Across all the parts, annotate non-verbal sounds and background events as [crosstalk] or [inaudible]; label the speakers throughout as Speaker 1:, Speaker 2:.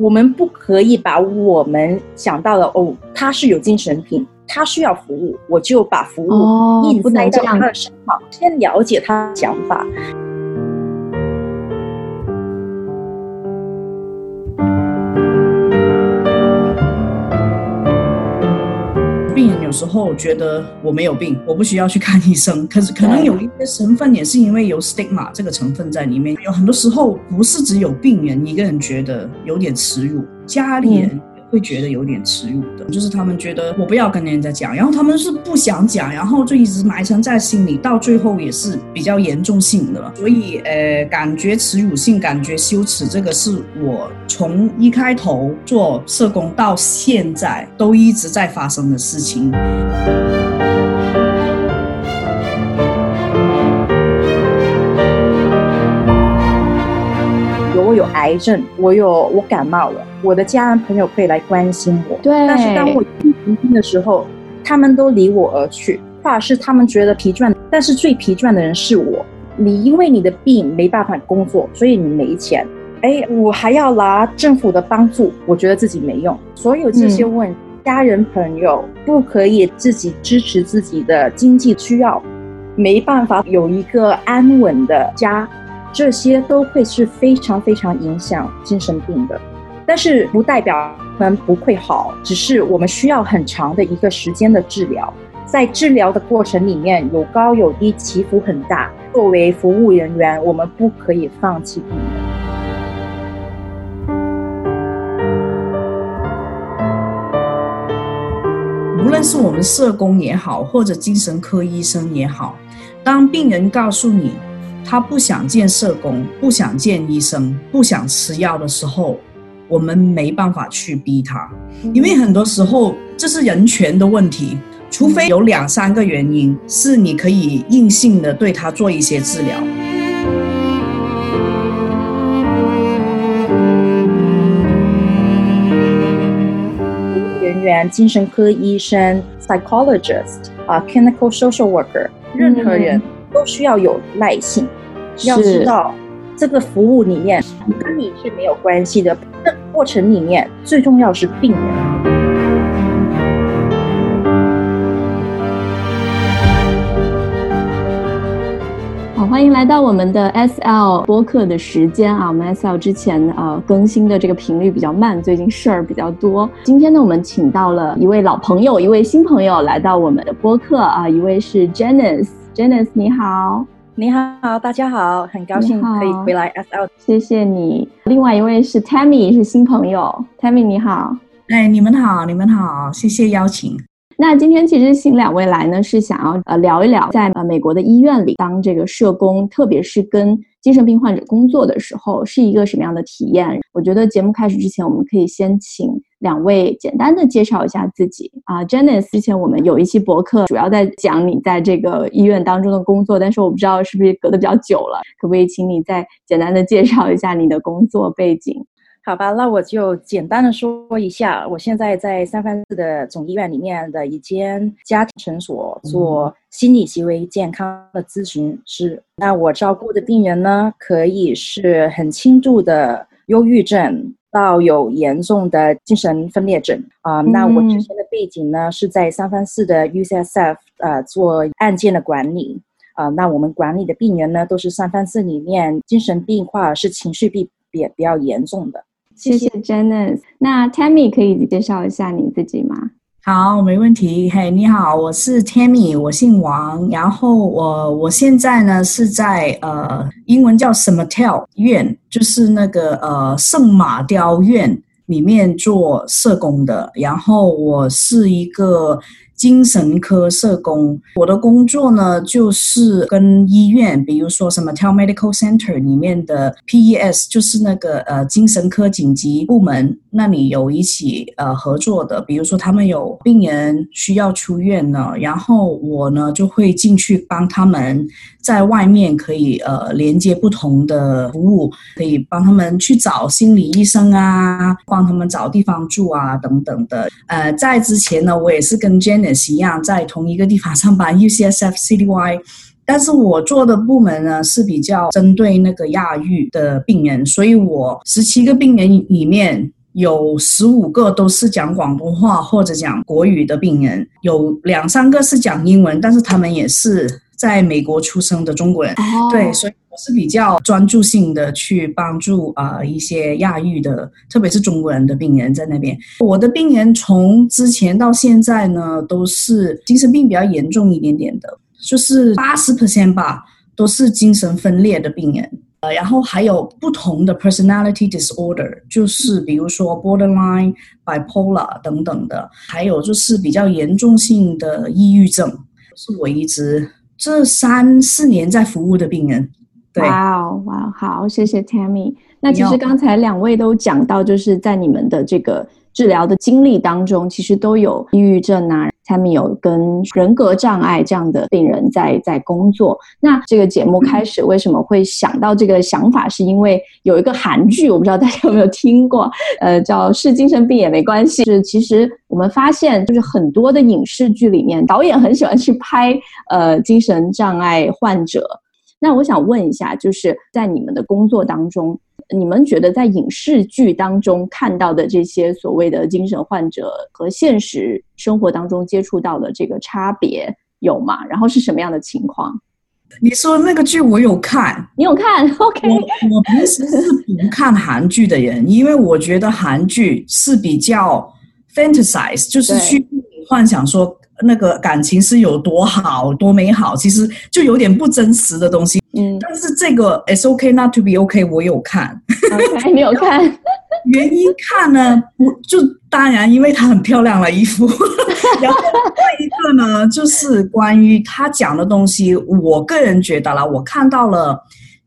Speaker 1: 我们不可以把我们想到的哦，他是有精神病，他需要服务，我就把服务硬塞到他的身上。先了解他的想法。
Speaker 2: 时候觉得我没有病，我不需要去看医生。[laughs] 可是可能有一些成分也是因为有 stigma 这个成分在里面。有很多时候不是只有病人一个人觉得有点耻辱，家里人。会觉得有点耻辱的，就是他们觉得我不要跟人家讲，然后他们是不想讲，然后就一直埋藏在心里，到最后也是比较严重性的。所以，呃，感觉耻辱性，感觉羞耻，这个是我从一开头做社工到现在都一直在发生的事情。
Speaker 1: 有癌症，我有我感冒了，我的家人朋友可以来关心我。
Speaker 3: 对。
Speaker 1: 但是当我生病的时候，他们都离我而去，或者是他们觉得疲倦。但是最疲倦的人是我。你因为你的病没办法工作，所以你没钱。哎，我还要拿政府的帮助，我觉得自己没用。所有这些问、嗯、家人朋友不可以自己支持自己的经济需要，没办法有一个安稳的家。这些都会是非常非常影响精神病的，但是不代表我们不会好，只是我们需要很长的一个时间的治疗，在治疗的过程里面有高有低，起伏很大。作为服务人员，我们不可以放弃病人。
Speaker 2: 无论是我们社工也好，或者精神科医生也好，当病人告诉你，他不想见社工，不想见医生，不想吃药的时候，我们没办法去逼他，因为很多时候这是人权的问题。除非有两三个原因是你可以硬性的对他做一些治疗。
Speaker 1: 人员、精神科医生、psychologist 啊、uh,，clinical social worker，任何人都需要有耐性。要知道，这个服务里面跟你是没有关系的。这个过程里面最重要是病人。
Speaker 3: 好，欢迎来到我们的 SL 播客的时间啊！我们 SL 之前呃更新的这个频率比较慢，最近事儿比较多。今天呢，我们请到了一位老朋友，一位新朋友来到我们的播客啊，一位是 Janice，Janice 你好。
Speaker 1: 你好，大家好，很高兴可以回来 SL，
Speaker 3: 谢谢你。另外一位是 Tammy，是新朋友，Tammy 你好，
Speaker 2: 哎，你们好，你们好，谢谢邀请。
Speaker 3: 那今天其实请两位来呢，是想要呃聊一聊在呃美国的医院里当这个社工，特别是跟精神病患者工作的时候，是一个什么样的体验？我觉得节目开始之前，我们可以先请。两位简单的介绍一下自己啊，Janice，之前我们有一期博客，主要在讲你在这个医院当中的工作，但是我不知道是不是隔得比较久了，可不可以请你再简单的介绍一下你的工作背景？
Speaker 1: 好吧，那我就简单的说一下，我现在在三藩市的总医院里面的一间家庭诊所做心理行为健康的咨询师。那我照顾的病人呢，可以是很轻度的忧郁症。到有严重的精神分裂症啊、呃，那我之前的背景呢，是在三藩市的 UCSF 呃做案件的管理啊、呃，那我们管理的病人呢，都是三藩市里面精神病或者是情绪病比比较严重的。
Speaker 3: 谢谢 Janice，那 Tammy 可以介绍一下你自己吗？
Speaker 2: 好，没问题。嘿，你好，我是 Tammy，我姓王。然后我我现在呢是在呃，英文叫 Saint Martel 院，就是那个呃圣马雕院里面做社工的。然后我是一个。精神科社工，我的工作呢，就是跟医院，比如说什么 Tell Medical Center 里面的 PES，就是那个呃精神科紧急部门，那里有一起呃合作的，比如说他们有病人需要出院了，然后我呢就会进去帮他们，在外面可以呃连接不同的服务，可以帮他们去找心理医生啊，帮他们找地方住啊等等的。呃，在之前呢，我也是跟 Janice 一样在同一个地方上班，UCSF CDY，但是我做的部门呢是比较针对那个亚裔的病人，所以我十七个病人里面有十五个都是讲广东话或者讲国语的病人，有两三个是讲英文，但是他们也是在美国出生的中国人。
Speaker 3: 哦、
Speaker 2: 对，所以我是比较专注性的去帮助啊、呃、一些亚裔的，特别是中国人的病人在那边。我的病人从之前到现在呢，都是精神病比较严重一点点的，就是八十 percent 吧，都是精神分裂的病人。呃，然后还有不同的 personality disorder，就是比如说 borderline、bipolar 等等的，还有就是比较严重性的抑郁症，是我一直这三四年在服务的病人。对，
Speaker 3: 哇哦，哇哦，好，谢谢 Tammy。那其实刚才两位都讲到，就是在你们的这个治疗的经历当中，其实都有抑郁症啊。他们有跟人格障碍这样的病人在在工作。那这个节目开始为什么会想到这个想法？是因为有一个韩剧，我不知道大家有没有听过，[laughs] 呃，叫是精神病也没关系。是其实我们发现，就是很多的影视剧里面，导演很喜欢去拍呃精神障碍患者。那我想问一下，就是在你们的工作当中。你们觉得在影视剧当中看到的这些所谓的精神患者和现实生活当中接触到的这个差别有吗？然后是什么样的情况？
Speaker 2: 你说那个剧我有看，
Speaker 3: 你有看？OK，
Speaker 2: 我我平时是不看韩剧的人，因为我觉得韩剧是比较 fantasize，就是去幻想说那个感情是有多好多美好，其实就有点不真实的东西。嗯，但是这个 It's okay not to be okay，我有看。
Speaker 3: OK，你有看？[laughs]
Speaker 2: 原因看呢，不就当然因为她很漂亮了衣服。[laughs] 然后另一个呢，就是关于她讲的东西，我个人觉得啦，我看到了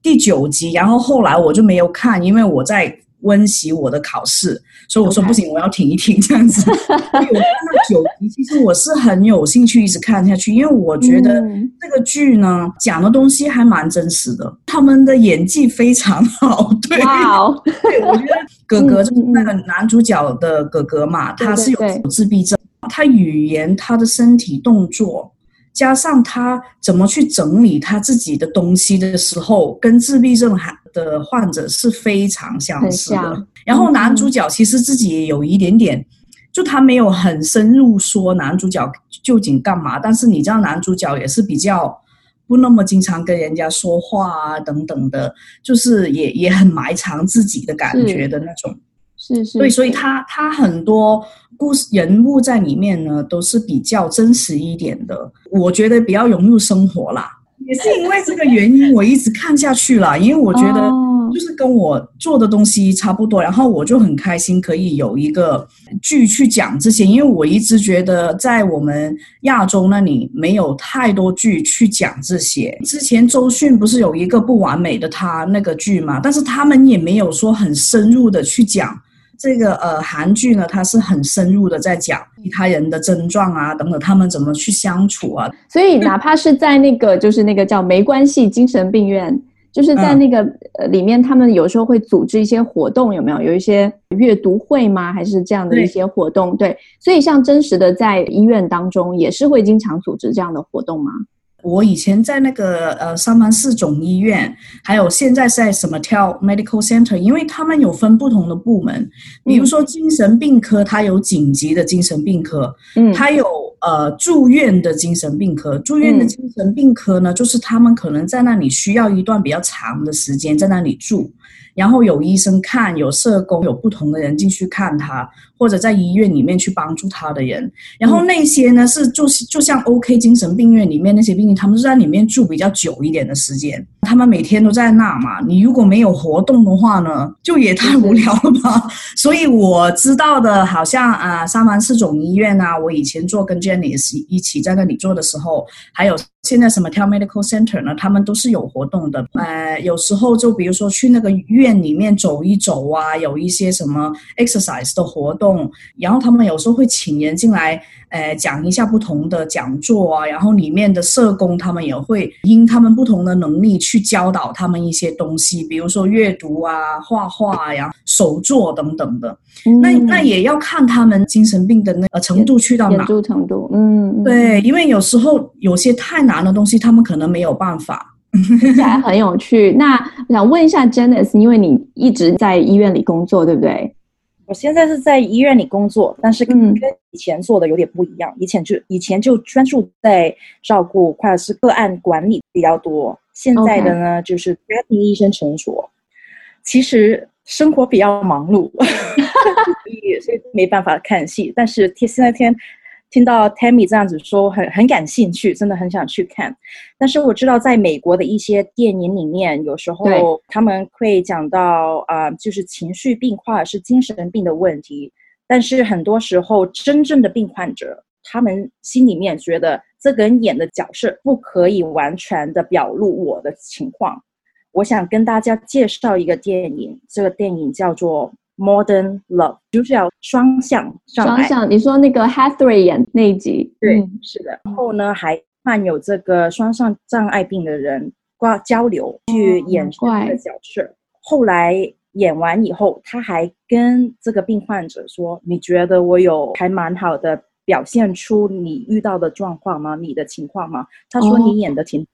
Speaker 2: 第九集，然后后来我就没有看，因为我在。温习我的考试，所以我说不行我要停一停 [laughs] 这样子。所以我看到九集，其实我是很有兴趣一直看下去，因为我觉得这个剧呢讲的东西还蛮真实的，他们的演技非常好。[laughs] 对，Wow. 对，我觉得哥哥就是那个男主角的哥哥嘛，他是有自闭症，他语言、他的身体动作。加上他怎么去整理他自己的东西的时候，跟自闭症患的患者是非常相似的。然后男主角其实自己也有一点点，嗯、就他没有很深入说男主角究竟干嘛，但是你知道男主角也是比较不那么经常跟人家说话啊等等的，就是也也很埋藏自己的感觉的那种。
Speaker 3: 是是，
Speaker 2: 对，所以他他很多故事人物在里面呢，都是比较真实一点的，我觉得比较融入生活啦。也是因为这个原因，我一直看下去了，因为我觉得。就是跟我做的东西差不多，然后我就很开心可以有一个剧去讲这些，因为我一直觉得在我们亚洲那里没有太多剧去讲这些。之前周迅不是有一个不完美的她那个剧嘛，但是他们也没有说很深入的去讲这个呃韩剧呢，它是很深入的在讲其他人的症状啊等等，他们怎么去相处啊。所以
Speaker 3: 哪怕是在那个就是那个叫没关系精神病院。就是在那个呃里面，他们有时候会组织一些活动，有没有？有一些阅读会吗？还是这样的一些活动？对，对，所以像真实的在医院当中，也是会经常组织这样的活动吗？
Speaker 2: 我以前在那个呃三藩市总医院，还有现在在 Somatel Medical Center，因为他们有分不同的部门，比如说精神病科，它有紧急的精神病科，嗯，它有。呃，住院的精神病科，住院的精神病科呢，嗯、就是他们可能在那里需要一段比较长的时间在那里住。然后有医生看，有社工，有不同的人进去看他，或者在医院里面去帮助他的人。然后那些呢，是就是就像 OK 精神病院里面那些病人，他们是在里面住比较久一点的时间。他们每天都在那嘛，你如果没有活动的话呢，就也太无聊了吧。所以我知道的，好像啊、呃，三藩市总医院啊，我以前做跟 Janice 一起在那里做的时候，还有。现在什么 Tel Medical Center 呢？他们都是有活动的。呃，有时候就比如说去那个院里面走一走啊，有一些什么 exercise 的活动。然后他们有时候会请人进来，呃，讲一下不同的讲座啊。然后里面的社工他们也会因他们不同的能力去教导他们一些东西，比如说阅读啊、画画呀、啊、手作等等的。嗯、那那也要看他们精神病的那个程度去到哪。
Speaker 3: 程度，嗯，
Speaker 2: 对，因为有时候有些太难。难的东西，他们可能没有办法。
Speaker 3: 听起来很有趣。那我想问一下 Janice，因为你一直在医院里工作，对不对？
Speaker 1: 我现在是在医院里工作，但是跟以前做的有点不一样。以前就以前就专注在照顾或者是个案管理比较多，现在的呢.就是家庭医生诊所。其实生活比较忙碌，所 [laughs] 以所以没办法看戏。但是天现在天。听到 Tammy 这样子说，很很感兴趣，真的很想去看。但是我知道，在美国的一些电影里面，有时候他们会讲到啊、呃，就是情绪病或者是精神病的问题。但是很多时候，真正的病患者，他们心里面觉得这个人演的角色不可以完全的表露我的情况。我想跟大家介绍一个电影，这个电影叫做。Modern Love 就是要双向。双向，
Speaker 3: 你说那个 Hathaway 演那一集，
Speaker 1: 对，嗯、是的。然后呢，还患有这个双向障碍病的人挂交流去演这个角色。哦、后来演完以后，他还跟这个病患者说：“你觉得我有还蛮好的表现出你遇到的状况吗？你的情况吗？”他说：“你演的挺好的。哦”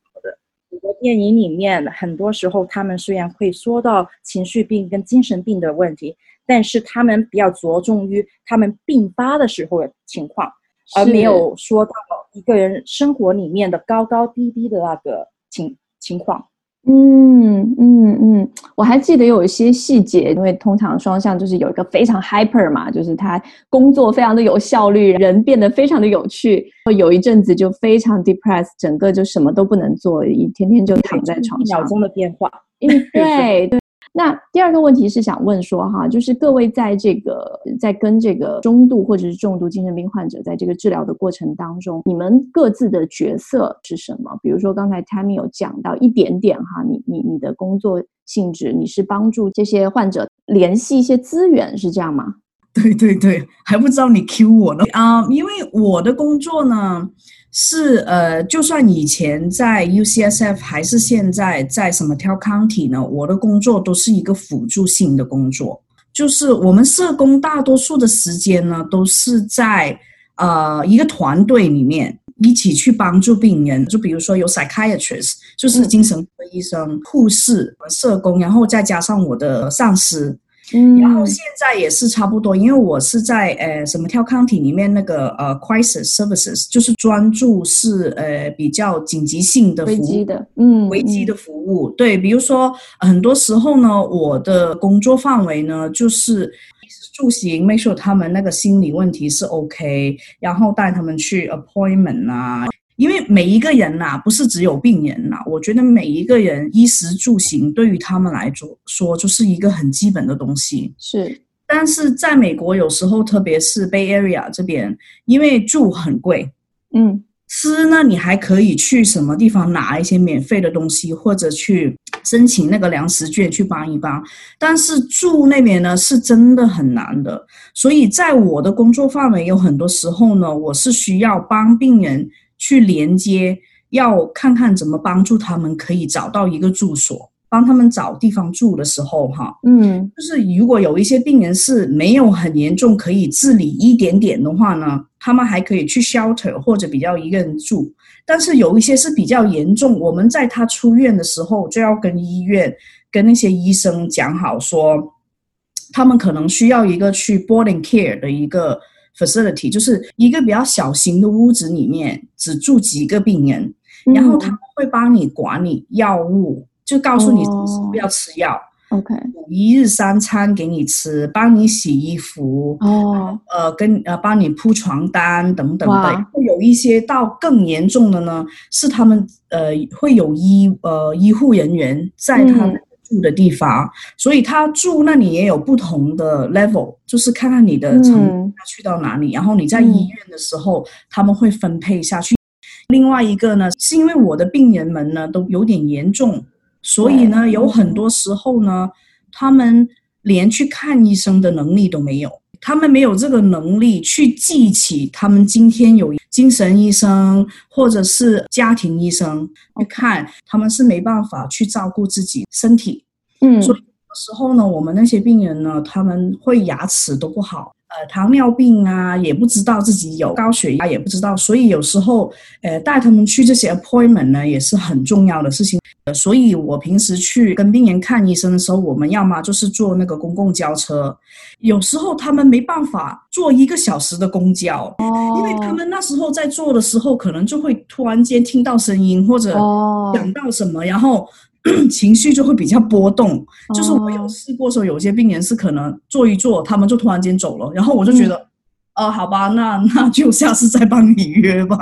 Speaker 1: 电影里面很多时候，他们虽然会说到情绪病跟精神病的问题。但是他们比较着重于他们病发的时候的情况，而没有说到一个人生活里面的高高低低的那个情情况。
Speaker 3: 嗯嗯嗯，我还记得有一些细节，因为通常双向就是有一个非常 hyper 嘛，就是他工作非常的有效率，人变得非常的有趣。有一阵子就非常 depressed，整个就什么都不能做，一天天就躺在床上。
Speaker 1: 一秒钟的变化。
Speaker 3: 嗯，对对。那第二个问题是想问说哈，就是各位在这个在跟这个中度或者是重度精神病患者在这个治疗的过程当中，你们各自的角色是什么？比如说刚才 Tammy 有讲到一点点哈，你你你的工作性质，你是帮助这些患者联系一些资源，是这样吗？
Speaker 2: 对对对，还不知道你 Q 我呢啊，因为我的工作呢。是呃，就算以前在 UCSF 还是现在在什么 Tell County 呢？我的工作都是一个辅助性的工作，就是我们社工大多数的时间呢，都是在呃一个团队里面一起去帮助病人。就比如说有 psychiatrist，就是精神科医生、护士、社工，然后再加上我的上司。嗯，然后现在也是差不多，因为我是在呃什么 Tell County 里面那个呃 Crisis Services，就是专注是呃比较紧急性的服务，
Speaker 3: 危机的，嗯，
Speaker 2: 危机的服务。对，比如说很多时候呢，我的工作范围呢就是住行，make sure 他们那个心理问题是 OK，然后带他们去 appointment 啊。因为每一个人呐、啊，不是只有病人呐、啊，我觉得每一个人衣食住行对于他们来说说就是一个很基本的东西。
Speaker 3: 是，
Speaker 2: 但是在美国有时候，特别是 Bay Area 这边，因为住很贵，
Speaker 3: 嗯，
Speaker 2: 吃呢你还可以去什么地方拿一些免费的东西，或者去申请那个粮食券去帮一帮。但是住那边呢是真的很难的，所以在我的工作范围有很多时候呢，我是需要帮病人。去连接，要看看怎么帮助他们可以找到一个住所，帮他们找地方住的时候，哈，
Speaker 3: 嗯，
Speaker 2: 就是如果有一些病人是没有很严重，可以自理一点点的话呢，他们还可以去 shelter 或者比较一个人住。但是有一些是比较严重，我们在他出院的时候就要跟医院、跟那些医生讲好，说他们可能需要一个去 boarding care 的一个。Facility 就是一个比较小型的屋子里面只住几个病人，嗯、然后他们会帮你管理药物，就告诉你是不是要吃药。
Speaker 3: OK，
Speaker 2: 一日三餐给你吃，帮你洗衣服。
Speaker 3: 哦，
Speaker 2: 呃，跟呃帮你铺床单等等的。
Speaker 3: 哇
Speaker 2: 会有一些到更严重的呢，是他们呃会有医呃医护人员在他们、嗯。住的地方，所以他住那里也有不同的 level，就是看看你的程度他去到哪里，嗯、然后你在医院的时候、嗯、他们会分配下去。另外一个呢，是因为我的病人们呢都有点严重，所以呢、嗯、有很多时候呢，他们连去看医生的能力都没有，他们没有这个能力去记起他们今天有精神医生或者是家庭医生去看，他们是没办法去照顾自己身体。
Speaker 3: 嗯，
Speaker 2: 所以有时候呢，我们那些病人呢，他们会牙齿都不好，呃糖尿病啊，也不知道自己有高血压，也不知道，所以有时候呃带他们去这些 appointment 呢，也是很重要的事情。所以我平时去跟病人看医生的时候，我们要么就是坐那个公共交车，有时候他们没办法坐一个小时的公交，因为他们那时候在坐的时候，可能就会突然间听到声音或者想到什么，然后。[clears throat] 情绪就会比较波动，就是我有试过说，有些病人是可能坐一坐，他们就突然间走了，然后我就觉得，嗯、呃，好吧，那 [laughs] 那就下次再帮你约吧。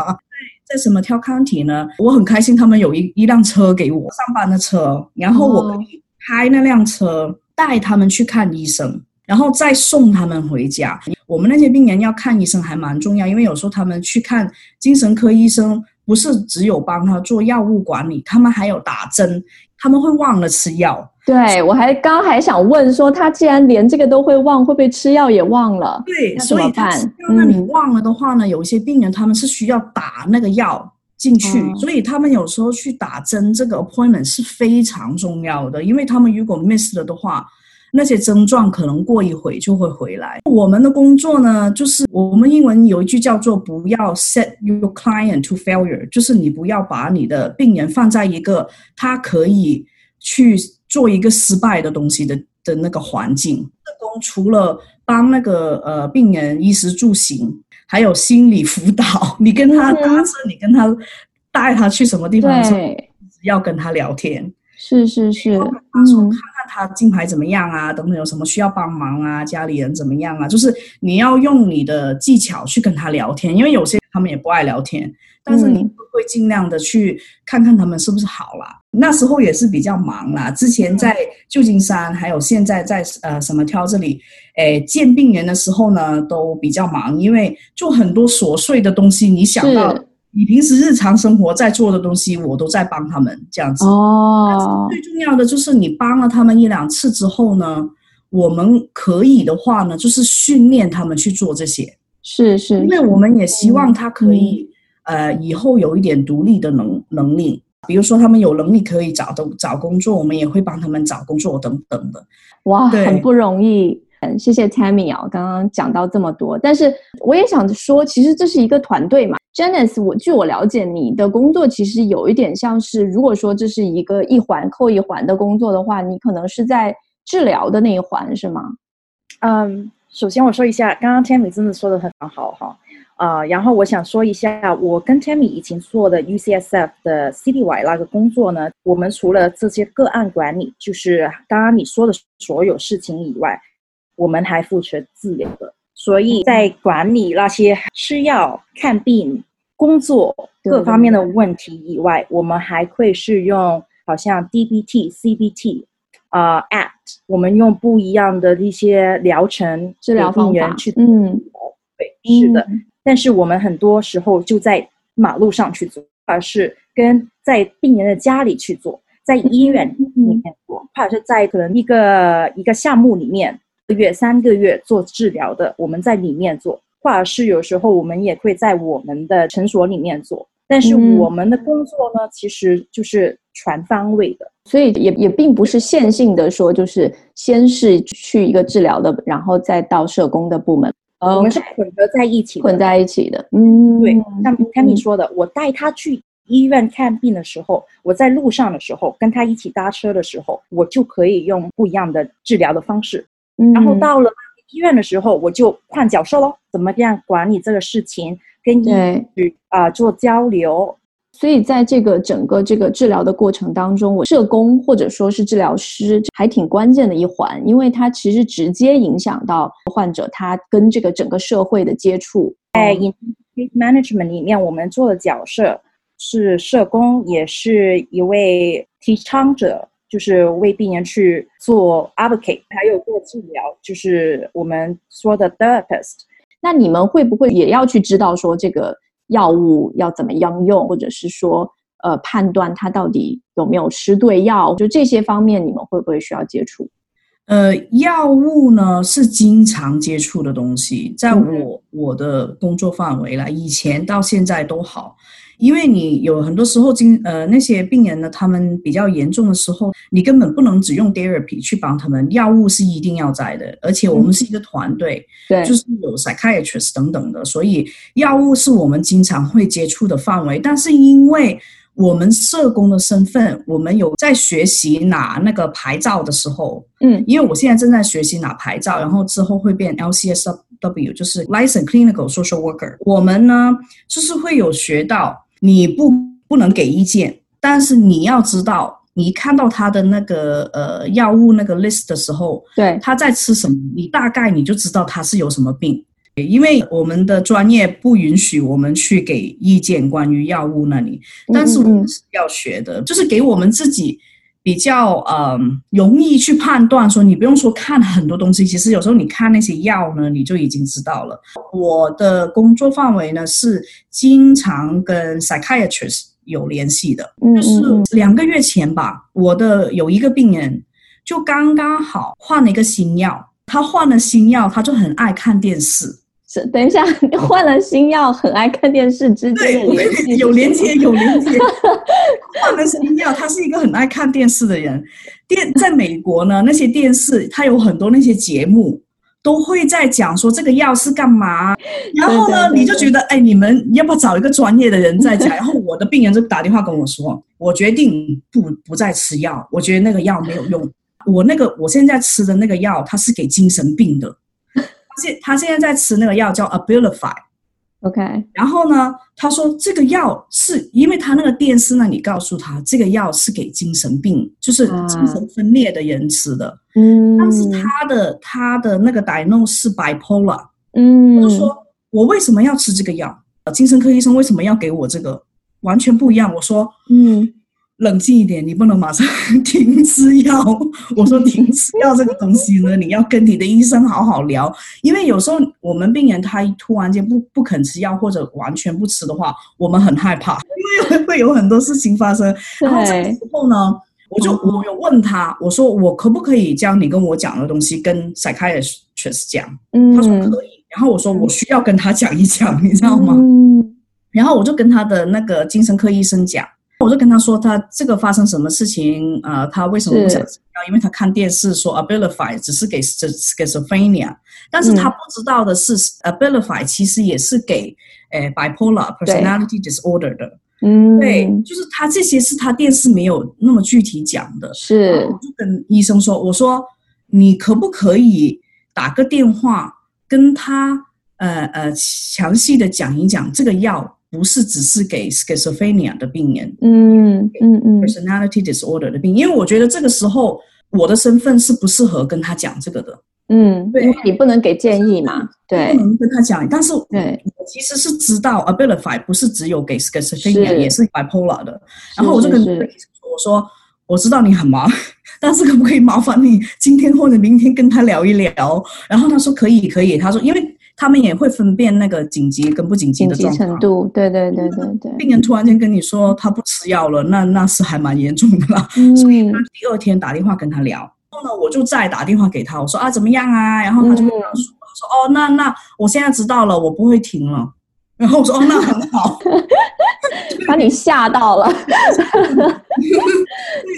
Speaker 2: 在在 Summerhill County 呢，我很开心，他们有一一辆车给我上班的车，然后我可以开那辆车带他们去看医生，然后再送他们回家。我们那些病人要看医生还蛮重要，因为有时候他们去看精神科医生，不是只有帮他做药物管理，他们还有打针。他们会忘了吃药，
Speaker 3: 对，我还刚还想问说，他既然连这个都会忘，会不会吃药也忘了？
Speaker 2: 对，那怎么办？那你忘了的话呢？嗯、有一些病人他们是需要打那个药进去，嗯、所以他们有时候去打针，这个 appointment 是非常重要的，因为他们如果 miss 了的话，那些症状可能过一会就会回来。我们的工作呢，就是我们英文有一句叫做“不要 set your client to failure”，就是你不要把你的病人放在一个他可以去做一个失败的东西的的那个环境。社工除了帮那个呃病人衣食住行，还有心理辅导，你跟他搭车，你跟他带他去什么地方要跟他聊天。
Speaker 3: 是是是，
Speaker 2: 他说看看他金牌怎么样啊，等等有什么需要帮忙啊，家里人怎么样啊，就是你要用你的技巧去跟他聊天，因为有些他们也不爱聊天，但是你会尽量的去看看他们是不是好啦。嗯、那时候也是比较忙啦，之前在旧金山，还有现在在呃 Summerhill 这里，诶见病人的时候呢都比较忙，因为就很多琐碎的东西，你想到。你平时日常生活在做的东西，我都在帮他们这样子。哦，最重要的就是你帮了他们一两次之后呢，我们可以的话呢，就是训练他们去做这些。
Speaker 3: 是是，因
Speaker 2: 为我们也希望他可以，嗯、呃，以后有一点独立的能能力。比如说他们有能力可以找到找工作，我们也会帮他们找工作等等的。
Speaker 3: 哇，很不容易。嗯，谢谢 Tammy 啊，刚刚讲到这么多，但是我也想说，其实这是一个团队嘛。Janice，我据我了解，你的工作其实有一点像是，如果说这是一个一环扣一环的工作的话，你可能是在治疗的那一环，是吗？
Speaker 1: 嗯，首先我说一下，刚刚 Tammy 真的说的很好哈，啊、然后我想说一下，我跟 Tammy 以前做的 UCSF 的 Citywide 那个工作呢，我们除了这些个案管理，就是刚刚你说的所有事情以外，我们还负责治疗的，所以在管理那些吃药、看病。工作各方面的问题以外，我们还会是用好像 DBT、CBT 啊、呃、ACT，我们用不一样的一些疗程
Speaker 3: 治疗病人
Speaker 1: 去，嗯，对，是的。但是我们很多时候就在马路上去做，而是跟在病人的家里去做，在医院里面做，或者是在可能一个一个项目里面，月、三个月做治疗的，我们在里面做。或者是有时候我们也会在我们的诊所里面做，但是我们的工作呢，嗯、其实就是全方位的，
Speaker 3: 所以也也并不是线性的说，就是先是去一个治疗的，然后再到社工的部门，
Speaker 1: 我们是混合在一起，
Speaker 3: 混在一起的。嗯，
Speaker 1: 对，像 Tammy 说的，嗯、我带他去医院看病的时候，我在路上的时候，跟他一起搭车的时候，我就可以用不一样的治疗的方式，嗯、然后到了。医院的时候，我就换角色喽，怎么样管理这个事情，跟医生啊、呃、做交流。
Speaker 3: 所以在这个整个这个治疗的过程当中，我社工或者说是治疗师还挺关键的一环，因为它其实直接影响到患者他跟这个整个社会的接触。
Speaker 1: 在 case management 里面，我们做的角色是社工，也是一位提倡者。就是为病人去做 advocate，还有做治疗，就是我们说的 therapist。
Speaker 3: 那你们会不会也要去知道说这个药物要怎么样用，或者是说呃判断他到底有没有吃对药？就这些方面，你们会不会需要接触？
Speaker 2: 呃，药物呢是经常接触的东西，在我、嗯、我的工作范围来，以前到现在都好。因为你有很多时候经呃那些病人呢，他们比较严重的时候，你根本不能只用 therapy 去帮他们，药物是一定要在的，而且我们是一个团队，
Speaker 3: 对、嗯，
Speaker 2: 就是有 psychiatrist 等等的，所以药物是我们经常会接触的范围，但是因为我们社工的身份，我们有在学习拿那个牌照的时候，
Speaker 3: 嗯，
Speaker 2: 因为我现在正在学习拿牌照，然后之后会变 LCSW，就是 Licensed Clinical Social Worker。我们呢，就是会有学到，你不不能给意见，但是你要知道，你看到他的那个呃药物那个 list 的时候，
Speaker 3: 对，
Speaker 2: 他在吃什么，你大概你就知道他是有什么病。因为我们的专业不允许我们去给意见关于药物那里，但是我们是要学的，嗯嗯，就是给我们自己比较呃容易去判断。说你不用说看很多东西，其实有时候你看那些药呢，你就已经知道了。我的工作范围呢是经常跟 psychiatrist 有联系的，就是两个月前吧，我的有一个病人就刚刚好换了一个新药，他换了新药，他就很爱看电视。
Speaker 3: 是，等一下，你换了新药，很爱看电视之间的联系，
Speaker 2: 有连接，有连接。[laughs] 换了新药，他是一个很爱看电视的人。电在美国呢，那些电视他有很多那些节目都会在讲说这个药是干嘛。然后呢，你就觉得，哎，你们要不要找一个专业的人在讲？然后我的病人就打电话跟我说，我决定不不再吃药，我觉得那个药没有用。我那个我现在吃的那个药，它是给精神病的。现他现在在吃那个药叫 Abilify，OK，然后呢，他说这个药是因为他那个电视那里告诉他这个药是给精神病，就是精神分裂的人吃的，嗯，但是他的他的那个 diagnose 是 bipolar，嗯，我就说我为什么要吃这个药？精神科医生为什么要给我这个？完全不一样。我说，嗯。冷静一点，你不能马上停吃药。[laughs] 我说停吃药这个东西呢，你要跟你的医生好好聊，因为有时候我们病人他突然间不不肯吃药或者完全不吃的话，我们很害怕，[laughs] 因为会有很多事情发生。然后这个时候呢，我就我有问他，我说我可不可以将你跟我讲的东西跟 psychiatrist 讲？嗯，他说可以。然后我说我需要跟他讲一讲，你知道吗？嗯。然后我就跟他的那个精神科医生讲。我就跟他说，他这个发生什么事情啊、呃？他为什么不想吃药？因为他看电视说 Abilify 只是给 schizophrenia，但是他不知道的是、嗯、Abilify 其实也是给诶 bipolar personality disorder 的。嗯，对，就是他这些是他电视没有那么具体讲的。
Speaker 3: 是，
Speaker 2: 我就跟医生说，我说你可不可以打个电话跟他呃呃详细的讲一讲这个药？不是只是给 schizophrenia 的病人，嗯嗯嗯，personality disorder 的病，因为我觉得这个时候我的身份是不适合跟他讲这个的，
Speaker 3: 嗯，对，因为你不能给建议嘛，对，
Speaker 2: 不能跟他讲，但是对，我其实是知道 Abilify 不是只有给 schizophrenia，也是 bipolar 的，然后我就跟说，我说我知道你很忙，但是可不可以麻烦你今天或者明天跟他聊一聊？然后他说可以可以，他说因为。他们也会分辨那个紧急跟不紧急的状况。紧急程
Speaker 3: 度，对对对对对。
Speaker 2: 病人突然间跟你说他不吃药了，那那是还蛮严重的啦。嗯。[laughs] 所以他第二天打电话跟他聊，然后呢，我就再打电话给他，我说啊怎么样啊？然后他就跟我说，他说哦，那那我现在知道了，我不会停了。然后我说哦，那很好，[laughs]
Speaker 3: 把你吓到了，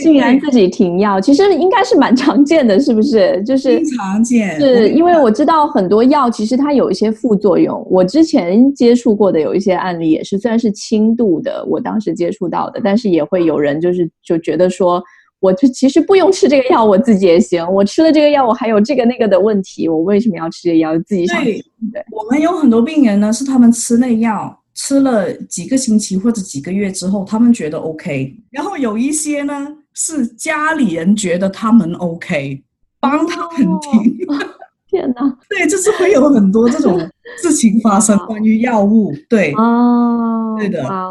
Speaker 3: 竟然自己停药，其实应该是蛮常见的，是不是？就是
Speaker 2: 常见，
Speaker 3: 是因为我知道很多药其实它有一些副作用，我之前接触过的有一些案例也是，虽然是轻度的，我当时接触到的，但是也会有人就是就觉得说。我就其实不用吃这个药，我自己也行。我吃了这个药，我还有这个那个的问题，我为什么要吃这个药？自己想。对，对，
Speaker 2: 我们有很多病人呢，是他们吃那药吃了几个星期或者几个月之后，他们觉得 OK。然后有一些呢，是家里人觉得他们 OK，帮他们停。哦 [laughs]
Speaker 3: 天哪！
Speaker 2: 对，就是会有很多这种 [laughs] 事情发生，关于药物。对
Speaker 3: 哦，
Speaker 2: 对的。
Speaker 3: 好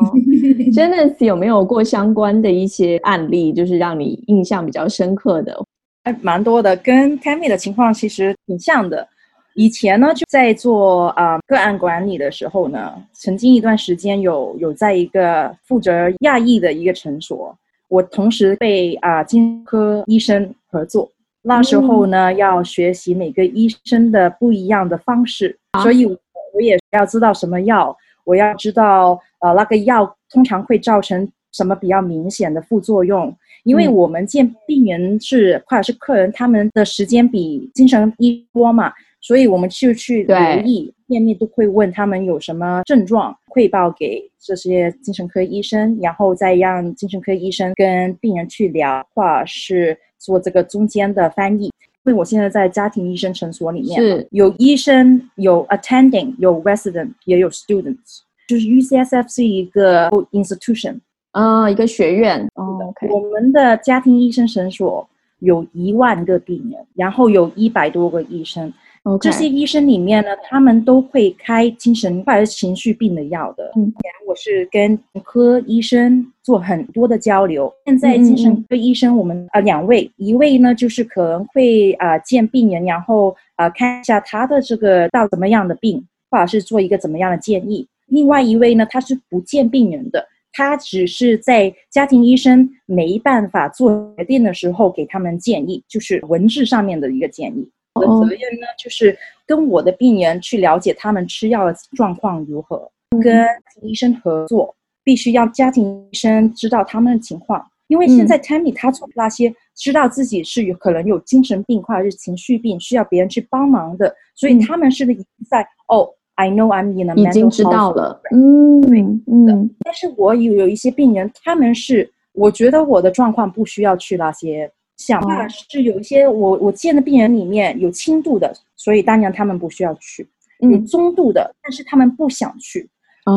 Speaker 3: ，Janice 有没有过相关的一些案例，就是让你印象比较深刻的？
Speaker 1: 还蛮多的，跟 Tammy 的情况其实挺像的。以前呢，就在做啊、呃、个案管理的时候呢，曾经一段时间有有在一个负责亚裔的一个诊所，我同时被啊、呃、精神科医生合作。那时候呢，要学习每个医生的不一样的方式，所以我也要知道什么药我要知道呃那个药通常会造成什么比较明显的副作用。因为我们见病人是或者是客人，他们的时间比精神医多嘛，所以我们就去留意，面面都会问他们有什么症状，汇报给这些精神科医生，然后再让精神科医生跟病人去聊，或者是做这个中间的翻译。因为我现在在家庭医生诊所里面，是有医生，有 attending，有 resident，也有 students，就是 UCSF 是一个 institution。
Speaker 3: 啊，一个学院哦。
Speaker 1: Okay. 我们的家庭医生诊所有一万个病人，然后有一百多个医生。这些医生里面呢，他们都会开精神或者情绪病的药的。嗯，我是跟科医生做很多的交流。现在精神科医生我们啊、两位，一位呢就是可能会啊、呃、见病人，然后啊、呃、看一下他的这个到怎么样的病，或者是做一个怎么样的建议。另外一位呢，他是不见病人的。他只是在家庭医生没办法做决定的时候给他们建议，就是文字上面的一个建议。我的责任呢，就是跟我的病人去了解他们吃药的状况如何，跟医生合作，必须要家庭医生知道他们的情况。因为现在 Tammy 他做那些知道自己是有可能有精神病或者是情绪病，需要别人去帮忙的，所以他们是已经在哦。I know I'm in a mental
Speaker 3: 已经知道了，嗯，对，
Speaker 1: 嗯。但是我有有一些病人，他们是我觉得我的状况不需要去那些，想法是有一些我我见的病人里面有轻度的，所以当然他们不需要去；有中度的，但是他们不想去；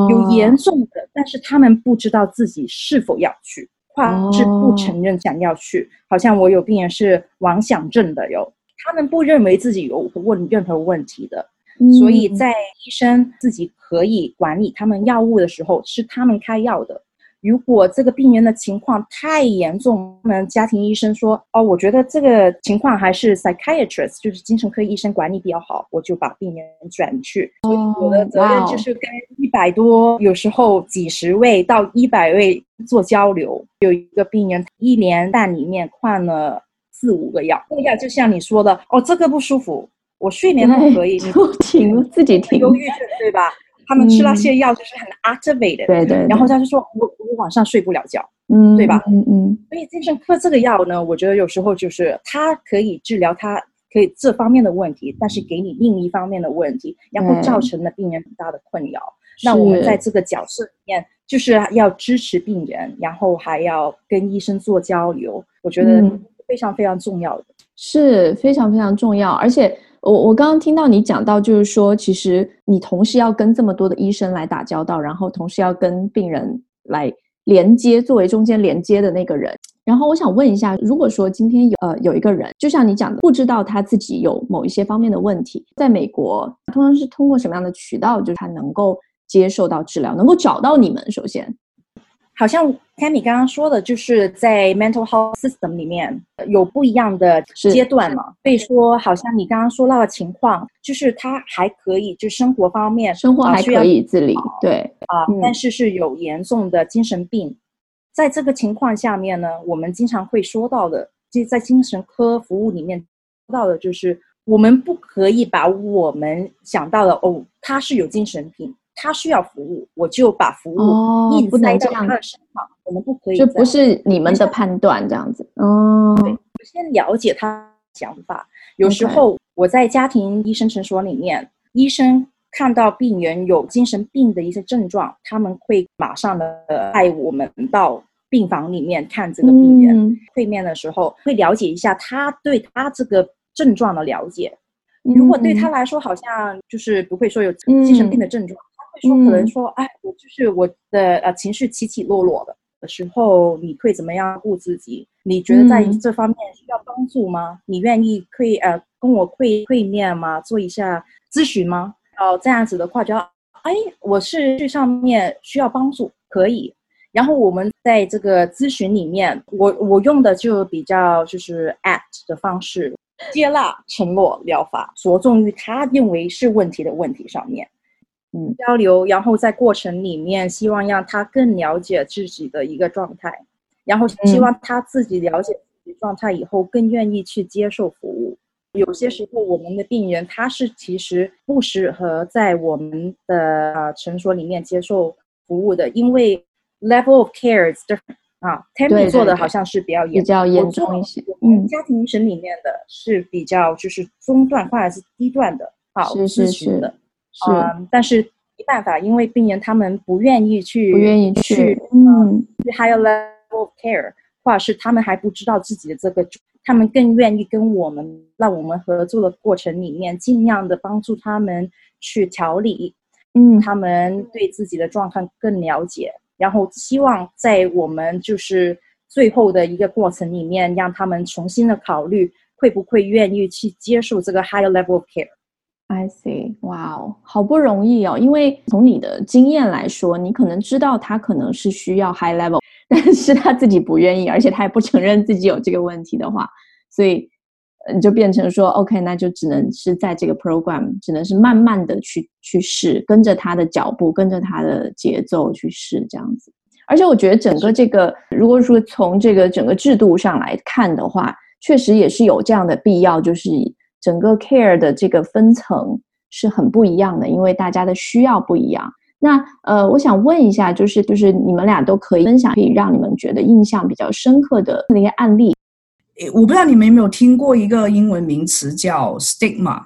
Speaker 1: 有严重的，但是他们不知道自己是否要去，或是不承认想要去。好像我有病人是妄想症的哟，他们不认为自己有问任何问题的。所以在医生自己可以管理他们药物的时候，是他们开药的。如果这个病人的情况太严重，我们家庭医生说：“哦，我觉得这个情况还是 psychiatrist，就是精神科医生管理比较好。”我就把病人转去。所以我的责任就是跟一百多，有时候几十位到一百位做交流。有一个病人一年半里面换了四五个药，这个药就像你说的，哦，这个不舒服。我睡眠不可以，[laughs] 你
Speaker 3: 不停自己停，
Speaker 1: 忧郁症对吧？他们吃那些药就是很 activated，
Speaker 3: 对对。
Speaker 1: 然后他就说我我晚上睡不了觉，
Speaker 3: 嗯，
Speaker 1: 对吧？
Speaker 3: 嗯嗯。
Speaker 1: 所以精神科这个药呢，我觉得有时候就是它可以治疗它可以这方面的问题，但是给你另一方面的问题，然后造成了病人很大的困扰。那我们在这个角色里面，就是要支持病人，然后还要跟医生做交流，我觉得非常非常重要的，
Speaker 3: 是非常非常重要，而且。我我刚刚听到你讲到，就是说，其实你同时要跟这么多的医生来打交道，然后同时要跟病人来连接，作为中间连接的那个人。然后我想问一下，如果说今天有呃有一个人，就像你讲的，不知道他自己有某一些方面的问题，在美国通常是通过什么样的渠道，就是他能够接受到治疗，能够找到你们？首先。
Speaker 1: 好像 Tammy 刚刚说的，就是在 mental health system 里面有不一样的阶段嘛。所以说，好像你刚刚说到的情况，就是他还可以，就生活方面，
Speaker 3: 生活还可以自理，对
Speaker 1: 啊，但是是有严重的精神病。嗯、在这个情况下面呢，我们经常会说到的，就在精神科服务里面说到的，就是我们不可以把我们想到的哦，他是有精神病。他需要服务，我就把服务硬塞到他的身上。我们不可以，
Speaker 3: 这不是你们的判断，这样子。哦，
Speaker 1: 对，先了解他的想法。有时候我在家庭医生诊所里面，医生看到病人有精神病的一些症状，他们会马上的带我们到病房里面看这个病人。会面的时候会了解一下他对他这个症状的了解。如果对他来说好像就是不会说有精神病的症状。说可能说，哎，我就是我的呃情绪起起落落的的时候，你会怎么样顾自己？你觉得在这方面需要帮助吗？你愿意可以呃跟我会会面吗？做一下咨询吗？哦，这样子的话就要，哎，我是这上面需要帮助，可以。然后我们在这个咨询里面，我我用的就比较就是 ACT 的方式，接纳承诺疗法，着重于他认为是问题的问题上面。嗯，交流，然后在过程里面，希望让他更了解自己的一个状态，然后希望他自己了解自己状态以后，更愿意去接受服务。有些时候我们的病人他是其实不适合在我们的啊诊所里面接受服务的，因为 level of care is different 啊，Tammy 做的好像是比较严
Speaker 3: 比较严重一些。
Speaker 1: 嗯，家庭医生里面的是比较就是中段或者是低段的，好
Speaker 3: 是是是
Speaker 1: 的，
Speaker 3: 是、
Speaker 1: 嗯，但是没办法，因为病人他们不愿意去，
Speaker 3: 不愿意去，
Speaker 1: 去
Speaker 3: 嗯，
Speaker 1: 去 higher level of care，或者是他们还不知道自己的这个。他们更愿意跟我们，让我们合作的过程里面，尽量的帮助他们去调理，
Speaker 3: 嗯，
Speaker 1: 他们对自己的状况更了解，然后希望在我们就是最后的一个过程里面，让他们重新的考虑会不会愿意去接受这个 higher level of care。
Speaker 3: I see，哇哦，好不容易哦，因为从你的经验来说，你可能知道他可能是需要 high level。[laughs] 但是他自己不愿意，而且他也不承认自己有这个问题的话，所以你就变成说，OK，那就只能是在这个 program，只能是慢慢的去去试，跟着他的脚步，跟着他的节奏去试这样子。而且我觉得整个这个，如果说从这个整个制度上来看的话，确实也是有这样的必要，就是整个 care 的这个分层是很不一样的，因为大家的需要不一样。那呃，我想问一下，就是就是你们俩都可以分享，可以让你们觉得印象比较深刻的那些案例。
Speaker 2: 诶，我不知道你们有没有听过一个英文名词叫 stigma，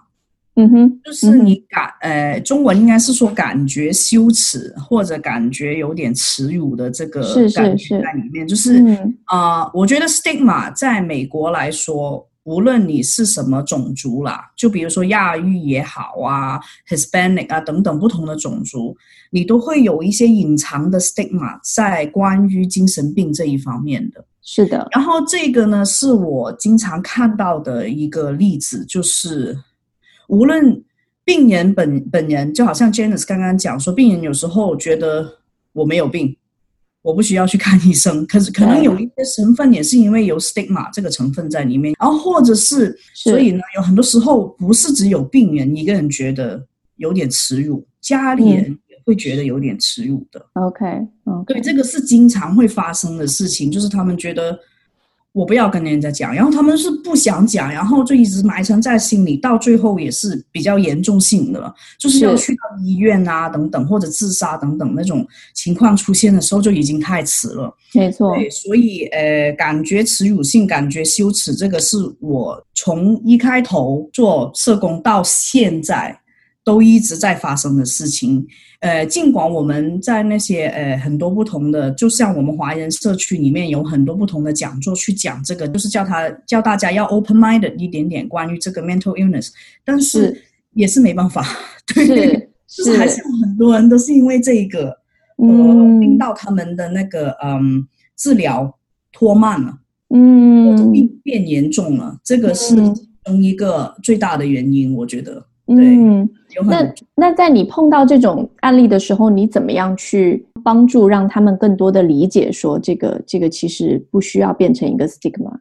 Speaker 3: 嗯哼，
Speaker 2: 就是你感、嗯、呃，中文应该是说感觉羞耻或者感觉有点耻辱的这个感觉在里面，是是是就是啊、嗯呃，我觉得 stigma 在美国来说。无论你是什么种族啦，就比如说亚裔也好啊，Hispanic 啊等等不同的种族，你都会有一些隐藏的 stigma 在关于精神病这一方面的。
Speaker 3: 是的。
Speaker 2: 然后这个呢，是我经常看到的一个例子，就是无论病人本本人，就好像 Janice 刚刚讲说，病人有时候觉得我没有病。我不需要去看医生，可是可能有一些成分也是因为有 stigma 这个成分在里面，然后或者是，所以呢，有很多时候不是只有病人一个人觉得有点耻辱，家里人也会觉得有点耻辱的。
Speaker 3: OK，
Speaker 2: 对，这个是经常会发生的事情，就是他们觉得。我不要跟人家讲，然后他们是不想讲，然后就一直埋藏在心里，到最后也是比较严重性的了，就是要去到医院啊等等，或者自杀等等那种情况出现的时候，就已经太迟了。
Speaker 3: 没错，
Speaker 2: 对，所以呃，感觉耻辱性，感觉羞耻，这个是我从一开头做社工到现在都一直在发生的事情。呃，尽管我们在那些呃很多不同的，就像我们华人社区里面有很多不同的讲座去讲这个，就是叫他叫大家要 open minded 一点点关于这个 mental illness，但是也是没办法，[laughs] 对，
Speaker 3: 是 [laughs]
Speaker 2: 就是还是有很多人都是因为这个，呃，令到他们的那个嗯治疗拖慢了，嗯，病变严重了，这个是其中一个最大的原因，我觉得。对，
Speaker 3: 嗯，那那在你碰到这种案例的时候，你怎么样去帮助让他们更多的理解，说这个这个其实不需要变成一个 stigma？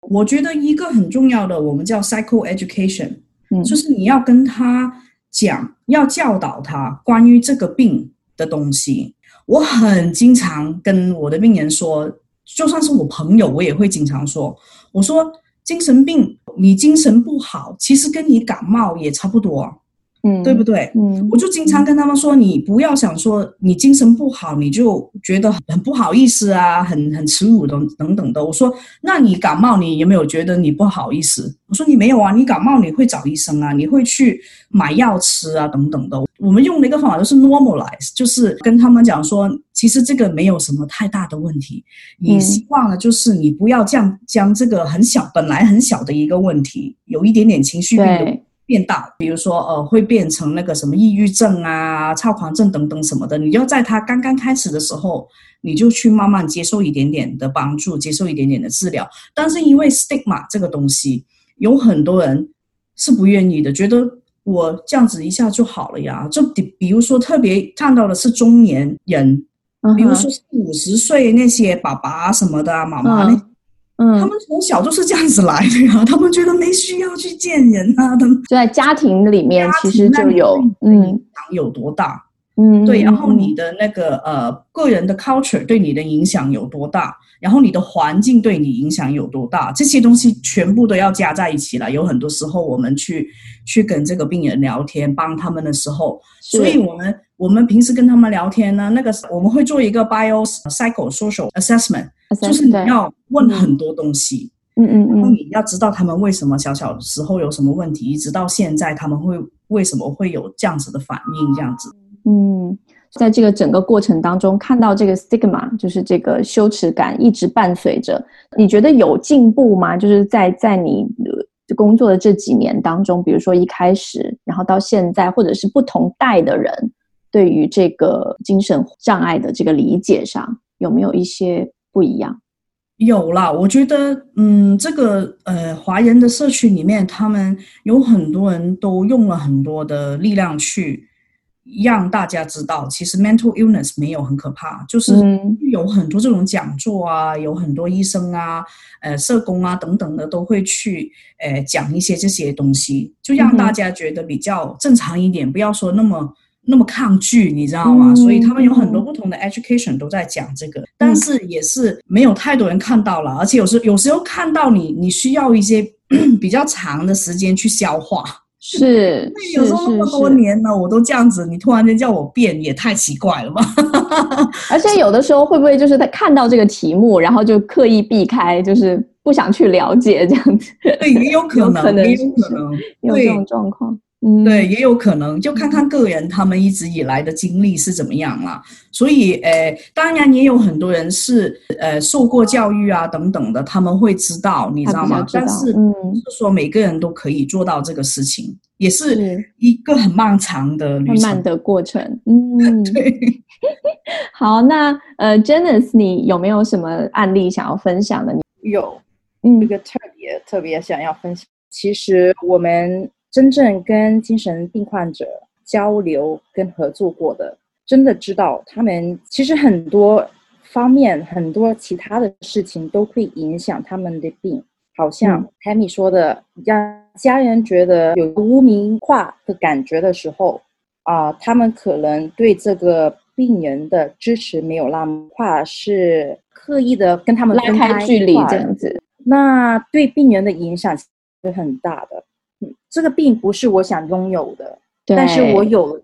Speaker 2: 我觉得一个很重要的，我们叫 psycho education，嗯，就是你要跟他讲，要教导他关于这个病的东西。我很经常跟我的病人说，就算是我朋友，我也会经常说，我说。精神病，你精神不好，其实跟你感冒也差不多，嗯，对不对？嗯，我就经常跟他们说，你不要想说你精神不好，你就觉得很不好意思啊，很很耻辱等等等的。我说，那你感冒，你有没有觉得你不好意思？我说你没有啊，你感冒你会找医生啊，你会去买药吃啊，等等的。我们用的一个方法就是 normalize，就是跟他们讲说，其实这个没有什么太大的问题。你希望呢，就是你不要这样将这个很小，本来很小的一个问题，有一点点情绪病变大，比如说呃，会变成那个什么抑郁症啊、躁狂症等等什么的。你要在他刚刚开始的时候，你就去慢慢接受一点点的帮助，接受一点点的治疗。但是因为 stigma 这个东西，有很多人是不愿意的，觉得。我这样子一下就好了呀，就比比如说特别看到的是中年人，比如说五十岁那些爸爸什么的啊，妈妈那，嗯，他们从小就是这样子来的呀，[laughs] 他们觉得没需要去见人啊，他们
Speaker 3: 就在家庭里面其实就有，嗯，
Speaker 2: 有多大，嗯，对，然后你的那个呃个人的 culture 对你的影响有多大，然后你的环境对你影响有多大，这些东西全部都要加在一起了。有很多时候我们去去跟这个病人聊天，帮他们的时候，所以我们我们平时跟他们聊天呢，那个我们会做一个 bio psycho social assessment，就是你要问很多东西，
Speaker 3: 嗯嗯嗯，
Speaker 2: 然后你要知道他们为什么小小的时候有什么问题，一直到现在他们会为什么会有这样子的反应，这样子，
Speaker 3: 嗯。在这个整个过程当中，看到这个 stigma，就是这个羞耻感一直伴随着。你觉得有进步吗？就是在在你工作的这几年当中，比如说一开始，然后到现在，或者是不同代的人对于这个精神障碍的这个理解上，有没有一些不一样？
Speaker 2: 有啦，我觉得，嗯，这个呃，华人的社区里面，他们有很多人都用了很多的力量去。让大家知道，其实 mental illness 没有很可怕，就是有很多这种讲座啊，有很多医生啊、呃社工啊等等的都会去呃讲一些这些东西，就让大家觉得比较正常一点，不要说那么那么抗拒，你知道吗？所以他们有很多不同的 education 都在讲这个，但是也是没有太多人看到了，而且有时有时候看到你，你需要一些 [clears throat] 比较长的时间去消化。
Speaker 3: 是，[laughs] 那
Speaker 2: 有时候那么多年了，我都这样子，你突然间叫我变，也太奇怪了吧？[laughs]
Speaker 3: 而且有的时候会不会就是他看到这个题目，然后就刻意避开，就是不想去了解这样子？
Speaker 2: 对，也有可能，[laughs] 也有可能
Speaker 3: 有这种状况。
Speaker 2: 嗯，对，也有可能，就看看个人他们一直以来的经历是怎么样啦。所以，呃，当然也有很多人是呃受过教育啊等等的，他们会知道，你知道吗？知道但是，嗯，是说每个人都可以做到这个事情，也是一个很漫长的旅程，
Speaker 3: 慢慢的过程。嗯，[laughs] 对。好，那呃，Janice，你有没有什么案例想要分享的？
Speaker 1: 有，嗯，一个特别特别想要分享。其实我们。真正跟精神病患者交流跟合作过的，真的知道他们其实很多方面、很多其他的事情都会影响他们的病。好像 Tammy 说的，让家人觉得有污名化的感觉的时候，啊、呃，他们可能对这个病人的支持没有那么话，是刻意的跟他们
Speaker 3: 拉开距离这样子，
Speaker 1: 那对病人的影响是很大的。这个并不是我想拥有的，但是我有，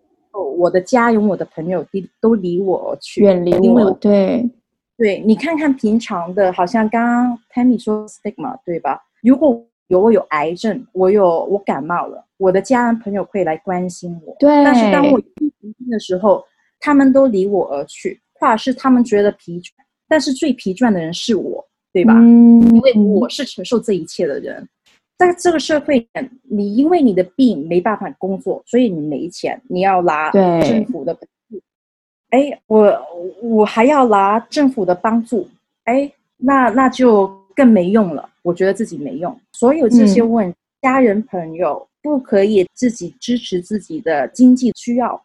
Speaker 1: 我的家有我的朋友都都离我而去，
Speaker 3: 远离我。因为对，
Speaker 1: 对你看看平常的，好像刚刚 Tammy 说 stigma 对吧？如果有我有癌症，我有我感冒了，我的家人朋友会来关心我。
Speaker 3: 对，
Speaker 1: 但是当我病的时候，他们都离我而去，或者是他们觉得疲倦，但是最疲倦的人是我，对吧？嗯，因为我是承受这一切的人。在这个社会，你因为你的病没办法工作，所以你没钱，你要拿政府的帮助。哎，我我还要拿政府的帮助，哎，那那就更没用了。我觉得自己没用。所有这些问、嗯、家人朋友不可以自己支持自己的经济需要，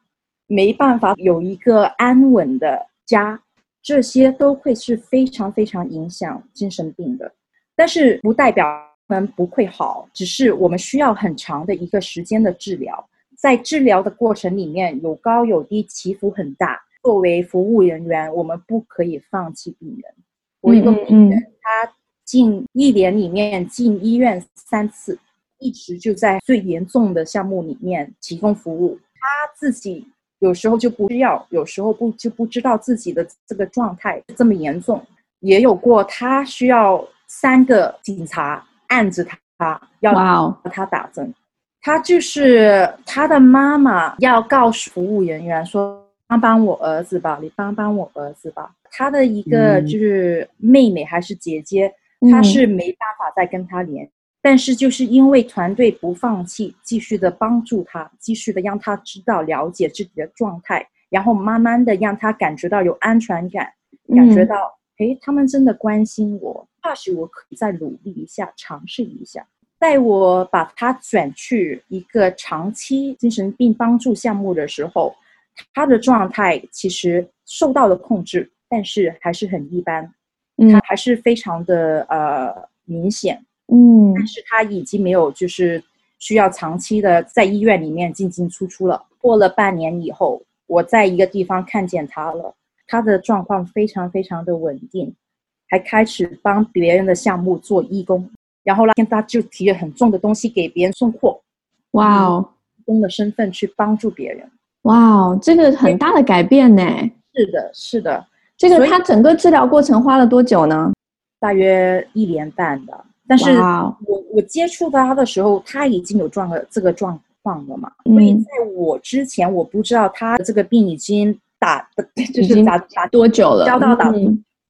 Speaker 1: 没办法有一个安稳的家，这些都会是非常非常影响精神病的。但是不代表。们不会好，只是我们需要很长的一个时间的治疗。在治疗的过程里面，有高有低，起伏很大。作为服务人员，我们不可以放弃病人。我一个病人，他进一年里面进医院三次，一直就在最严重的项目里面提供服务。他自己有时候就不需要，有时候不就不知道自己的这个状态这么严重。也有过他需要三个警察。按着他，要他打针，Wow. 他就是他的妈妈要告诉服务人员说：“帮帮我儿子吧，你帮帮我儿子吧。”他的一个就是妹妹还是姐姐，嗯、他是没办法再跟他连，嗯、但是就是因为团队不放弃，继续的帮助他，继续的让他知道了解自己的状态，然后慢慢的让他感觉到有安全感，嗯、感觉到诶，他们真的关心我。或许我可以再努力一下，尝试一下。在我把他转去一个长期精神病帮助项目的时候，他的状态其实受到了控制，但是还是很一般。他还是非常的呃明显，嗯，但是他已经没有就是需要长期的在医院里面进进出出了。过了半年以后，我在一个地方看见他了，他的状况非常非常的稳定。还开始帮别人的项目做义工，然后呢，他就提着很重的东西给别人送货。
Speaker 3: 哇哦，
Speaker 1: 义工的身份去帮助别人。
Speaker 3: 哇哦，这个很大的改变呢。
Speaker 1: 是的，是的。
Speaker 3: 这个他整个治疗过程花了多久呢？
Speaker 1: 大约一年半的。但是我我接触到他的时候，他已经有状了这个状况了嘛。所以在我之前，我不知道他的这个病已经打的，[laughs] 就是打打
Speaker 3: 多久了，
Speaker 1: 交到打。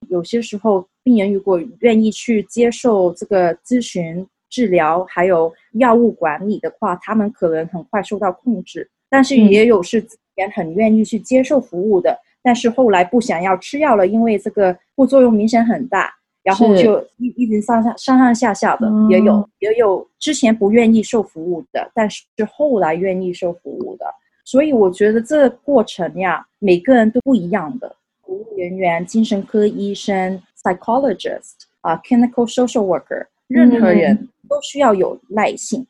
Speaker 1: 有些时候，病人如果愿意去接受这个咨询、治疗，还有药物管理的话，他们可能很快受到控制。但是也有是之前很愿意去接受服务的，嗯、但是后来不想要吃药了，因为这个副作用明显很大。然后就一一直上上上上下下的，嗯、也有也有之前不愿意受服务的，但是后来愿意受服务的。所以我觉得这个过程呀，每个人都不一样的。服务人员、精神科医生、psychologist 啊、uh,，clinical social worker，任何人都需要有耐性，嗯、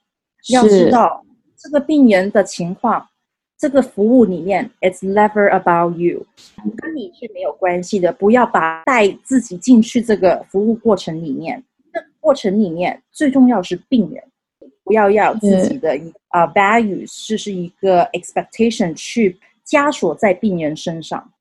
Speaker 1: 要知道这个病人的情况。这个服务里面，It's never about you，跟你是没有关系的。不要把带自己进去这个服务过程里面。这个过程里面最重要是病人，不要要自己的啊、uh, values，就是一个 expectation 去枷锁在病人身上。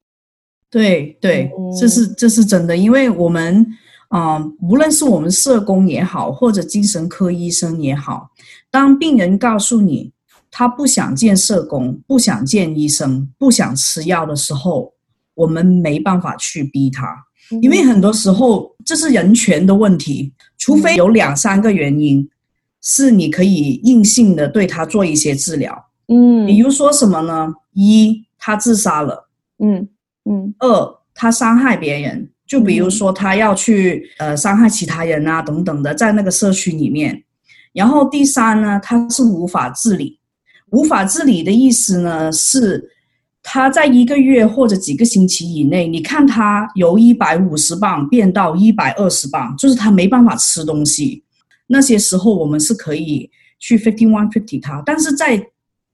Speaker 2: 对对，这是这是真的，因为我们啊、呃，无论是我们社工也好，或者精神科医生也好，当病人告诉你，他不想见社工，不想见医生，不想吃药的时候，我们没办法去逼他，因为很多时候这是人权的问题。除非有两三个原因，是你可以硬性的对他做一些治疗。嗯，比如说什么呢？一，他自杀了。嗯嗯。二，他伤害别人，就比如说他要去呃伤害其他人啊等等的，在那个社区里面。然后第三呢，他是无法自理。无法自理的意思呢，是他在一个月或者几个星期以内，你看他由一百五十磅变到一百二十磅，就是他没办法吃东西。那些时候我们是可以去 fifty one fifty 他，但是在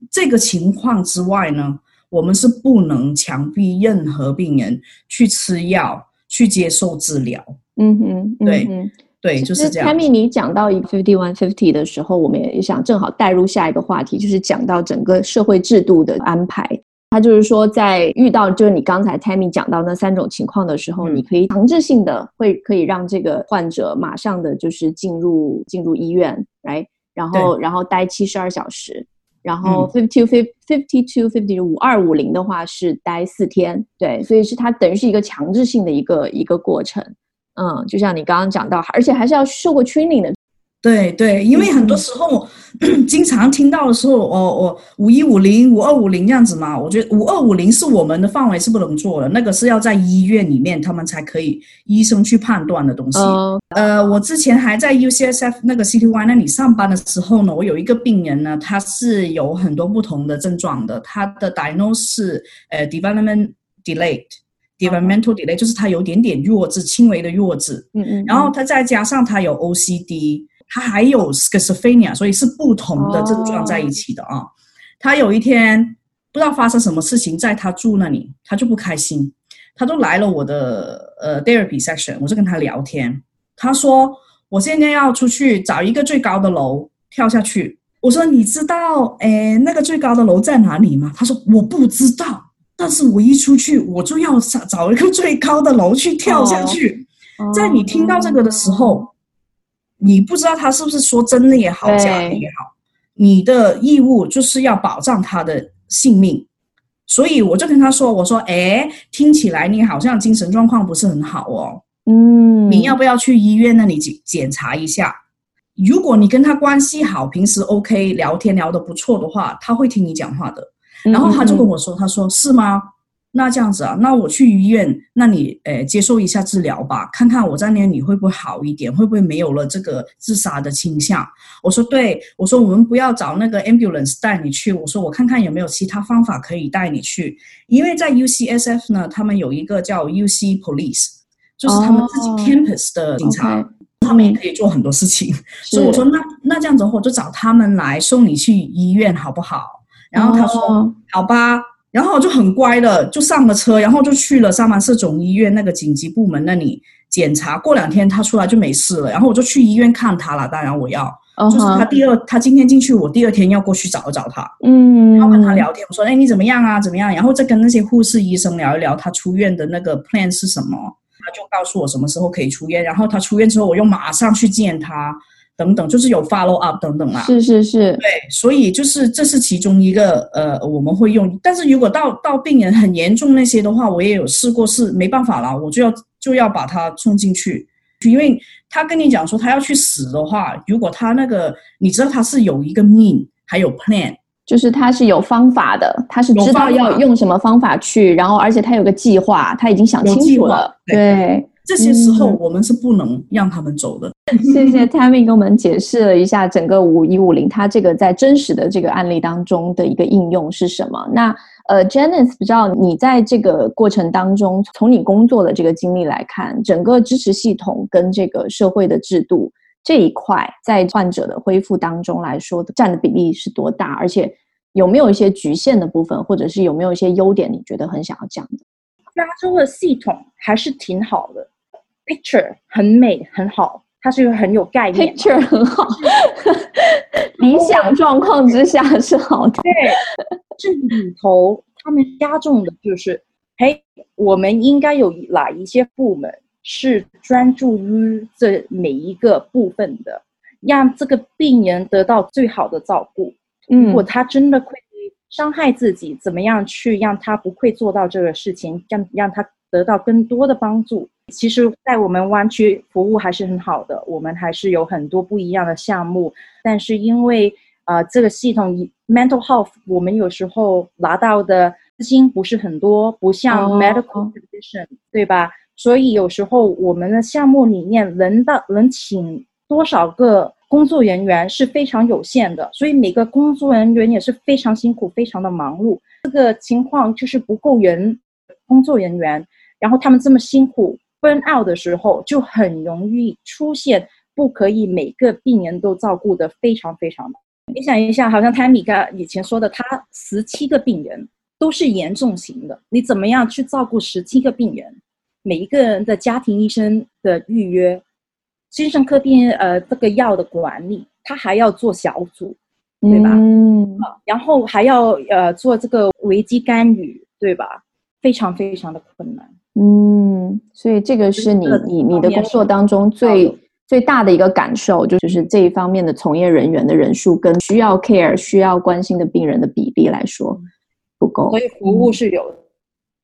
Speaker 2: 这个情况之外呢，我们是不能强逼任何病人去吃药、去接受治疗。嗯哼，对。嗯对，就是这样。
Speaker 3: Tammy，你讲到一 fifty one fifty 的时候，我们也想正好带入下一个话题，就是讲到整个社会制度的安排。他就是说，在遇到就是你刚才 Tammy 讲到那三种情况的时候，嗯、你可以强制性的会可以让这个患者马上的就是进入进入医院来，然后然后待七十二小时，然后 fifty to fifty two fifty 五二五零的话是待四天，对，所以是它等于是一个强制性的一个一个过程。嗯，就像你刚刚讲到，而且还是要受过 training 的。
Speaker 2: 对对，因为很多时候、嗯、经常听到的时候，我我五一五零、五二五零这样子嘛，我觉得五二五零是我们的范围是不能做的，那个是要在医院里面他们才可以医生去判断的东西。哦、呃，我之前还在 UCSF 那个 Citywide 那里上班的时候呢，我有一个病人呢，他是有很多不同的症状的，他的 diagnosis 是呃 development delayed。Developmental delay 就是他有点点弱智，轻微的弱智。嗯嗯。然后他再加上他有 OCD，他还有 schizophrenia，所以是不同的症状在一起的啊。Oh. 他有一天不知道发生什么事情，在他住那里，他就不开心。他都来了我的呃 therapy session，我就跟他聊天。他说：“我现在要出去找一个最高的楼跳下去。”我说：“你知道诶那个最高的楼在哪里吗？”他说：“我不知道。”但是我一出去，我就要找找一个最高的楼去跳下去。Oh. 在你听到这个的时候，oh. 你不知道他是不是说真的也好，假的也好，你的义务就是要保障他的性命。所以我就跟他说：“我说，哎，听起来你好像精神状况不是很好哦。嗯，你要不要去医院那里检检查一下？如果你跟他关系好，平时 OK，聊天聊得不错的话，他会听你讲话的。”然后他就跟我说：“他说是吗？那这样子啊，那我去医院，那你诶接受一下治疗吧，看看我在那里会不会好一点，会不会没有了这个自杀的倾向？”我说：“对，我说我们不要找那个 ambulance 带你去，我说我看看有没有其他方法可以带你去，因为在 UCSF 呢，他们有一个叫 UC Police，就是他们自己 campus 的警察，oh, okay. 他们也可以做很多事情。所以我说那那这样子的话，我就找他们来送你去医院好不好？”然后他说：“ oh. 好吧。”然后就很乖的就上了车，然后就去了三藩市总医院那个紧急部门那里检查，过两天他出来就没事了，然后我就去医院看他了。当然我要，uh huh. 就是他第二他今天进去，我第二天要过去找一找他，嗯，然后跟他聊天，我说，哎，你怎么样啊？怎么样？然后再跟那些护士医生聊一聊，他出院的那个 plan 是什么，他就告诉我什么时候可以出院。然后他出院之后，我又马上去见他。等等，就是有 follow up 等等啦，
Speaker 3: 是是是，
Speaker 2: 对，所以就是这是其中一个呃，我们会用。但是如果到到病人很严重那些的话，我也有试过，是没办法了，我就要就要把他送进去，因为他跟你讲说他要去死的话，如果他那个你知道他是有一个命，还有 plan，
Speaker 3: 就是他是有方法的，他是知道要用什么方法去，然后而且他有个计划，他已经想清楚了，对。对
Speaker 2: 这些时候我们是不能让他们走的。
Speaker 3: 嗯、[laughs] 谢谢 Tammy 给我们解释了一下整个五一五零它这个在真实的这个案例当中的一个应用是什么。那呃，Janice，不知道你在这个过程当中，从你工作的这个经历来看，整个支持系统跟这个社会的制度这一块，在患者的恢复当中来说占的比例是多大？而且有没有一些局限的部分，或者是有没有一些优点，你觉得很想要讲的？
Speaker 1: 加州的系统还是挺好的。Picture 很美很好，它是一个很有概念。
Speaker 3: Picture 很好，[laughs] 理想状况之下是好的。
Speaker 1: 对，这里头他们加重的就是，嘿，我们应该有哪一些部门是专注于这每一个部分的，让这个病人得到最好的照顾。嗯，如果他真的会伤害自己，怎么样去让他不会做到这个事情，让让他得到更多的帮助。其实，在我们湾区服务还是很好的，我们还是有很多不一样的项目。但是因为呃，这个系统 mental health，我们有时候拿到的资金不是很多，不像 medical condition，、oh. 对吧？所以有时候我们的项目里面能到能请多少个工作人员是非常有限的，所以每个工作人员也是非常辛苦，非常的忙碌。这个情况就是不够人，工作人员，然后他们这么辛苦。Burn out 的时候就很容易出现不可以每个病人都照顾的非常非常的。你想一下，好像 Tammy 刚以前说的，他十七个病人都是严重型的，你怎么样去照顾十七个病人？每一个人的家庭医生的预约，精神科病呃这个药的管理，他还要做小组，对吧？嗯，然后还要呃做这个危机干预，对吧？非常非常的困难。
Speaker 3: 嗯，所以这个是你你你的工作当中最最大的一个感受，就是这一方面的从业人员的人数跟需要 care 需要关心的病人的比例来说不够，
Speaker 1: 所以服务是有，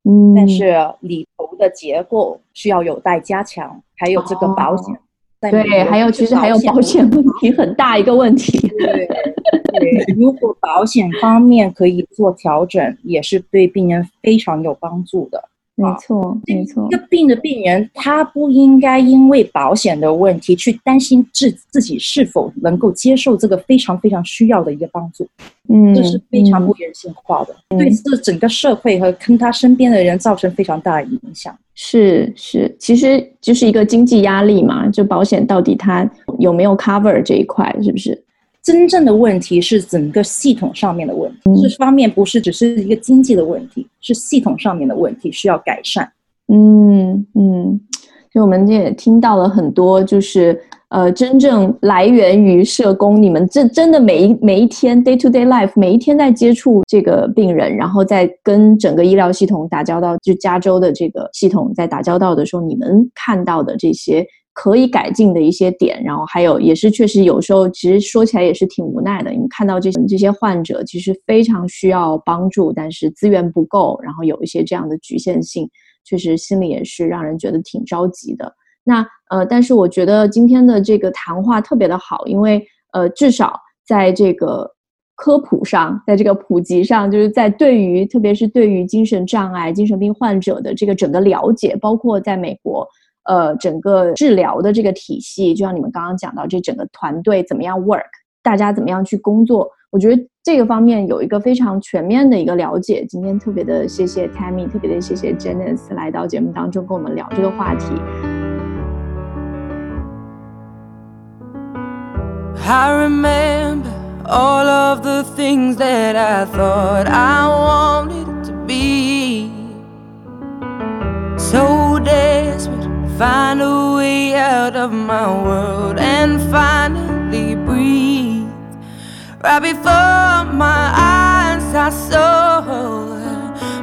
Speaker 1: 嗯，但是里头的结构需要有待加强，还有这个保险，
Speaker 3: 哦、对，还有其实还有保险问题很大一个问题，
Speaker 1: 对，[laughs] 对，如果保险方面可以做调整，也是对病人非常有帮助的。
Speaker 3: 没错，没错。
Speaker 1: 一个病的病人，他不应该因为保险的问题去担心自自己是否能够接受这个非常非常需要的一个帮助。嗯，这是非常不人性化的，嗯、对这整个社会和跟他身边的人造成非常大的影响。
Speaker 3: 是是，其实就是一个经济压力嘛，就保险到底它有没有 cover 这一块，是不是？
Speaker 1: 真正的问题是整个系统上面的问题，这方面不是只是一个经济的问题，是系统上面的问题需要改善。
Speaker 3: 嗯嗯，就我们也听到了很多，就是呃，真正来源于社工，你们这真的每一每一天 day to day life，每一天在接触这个病人，然后在跟整个医疗系统打交道，就加州的这个系统在打交道的时候，你们看到的这些。可以改进的一些点，然后还有也是确实有时候，其实说起来也是挺无奈的。你看到这些这些患者其实非常需要帮助，但是资源不够，然后有一些这样的局限性，确实心里也是让人觉得挺着急的。那呃，但是我觉得今天的这个谈话特别的好，因为呃，至少在这个科普上，在这个普及上，就是在对于特别是对于精神障碍、精神病患者的这个整个了解，包括在美国。呃，整个治疗的这个体系，就像你们刚刚讲到，这整个团队怎么样 work，大家怎么样去工作，我觉得这个方面有一个非常全面的一个了解。今天特别的谢谢 Tammy，特别的谢谢 Janice 来到节目当中跟我们聊这个话题。I remember all of the things that I thought I wanted to a way out
Speaker 4: of my world and finally breathe. Right before my eyes, I saw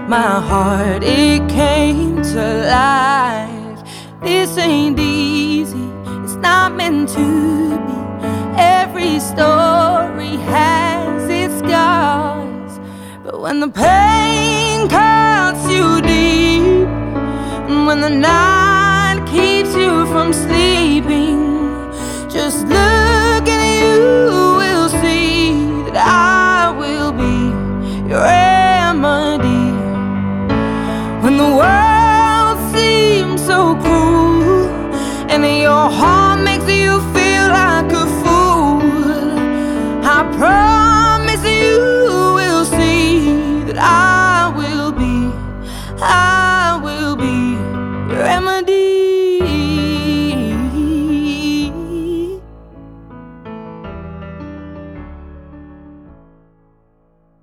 Speaker 4: my heart, it came to life. This ain't easy, it's not meant to be. Every story has its scars, but when the pain cuts you deep, and when the night keeps you from sleeping, just look at you will see that I will be your remedy. When the world seems so cruel and your heart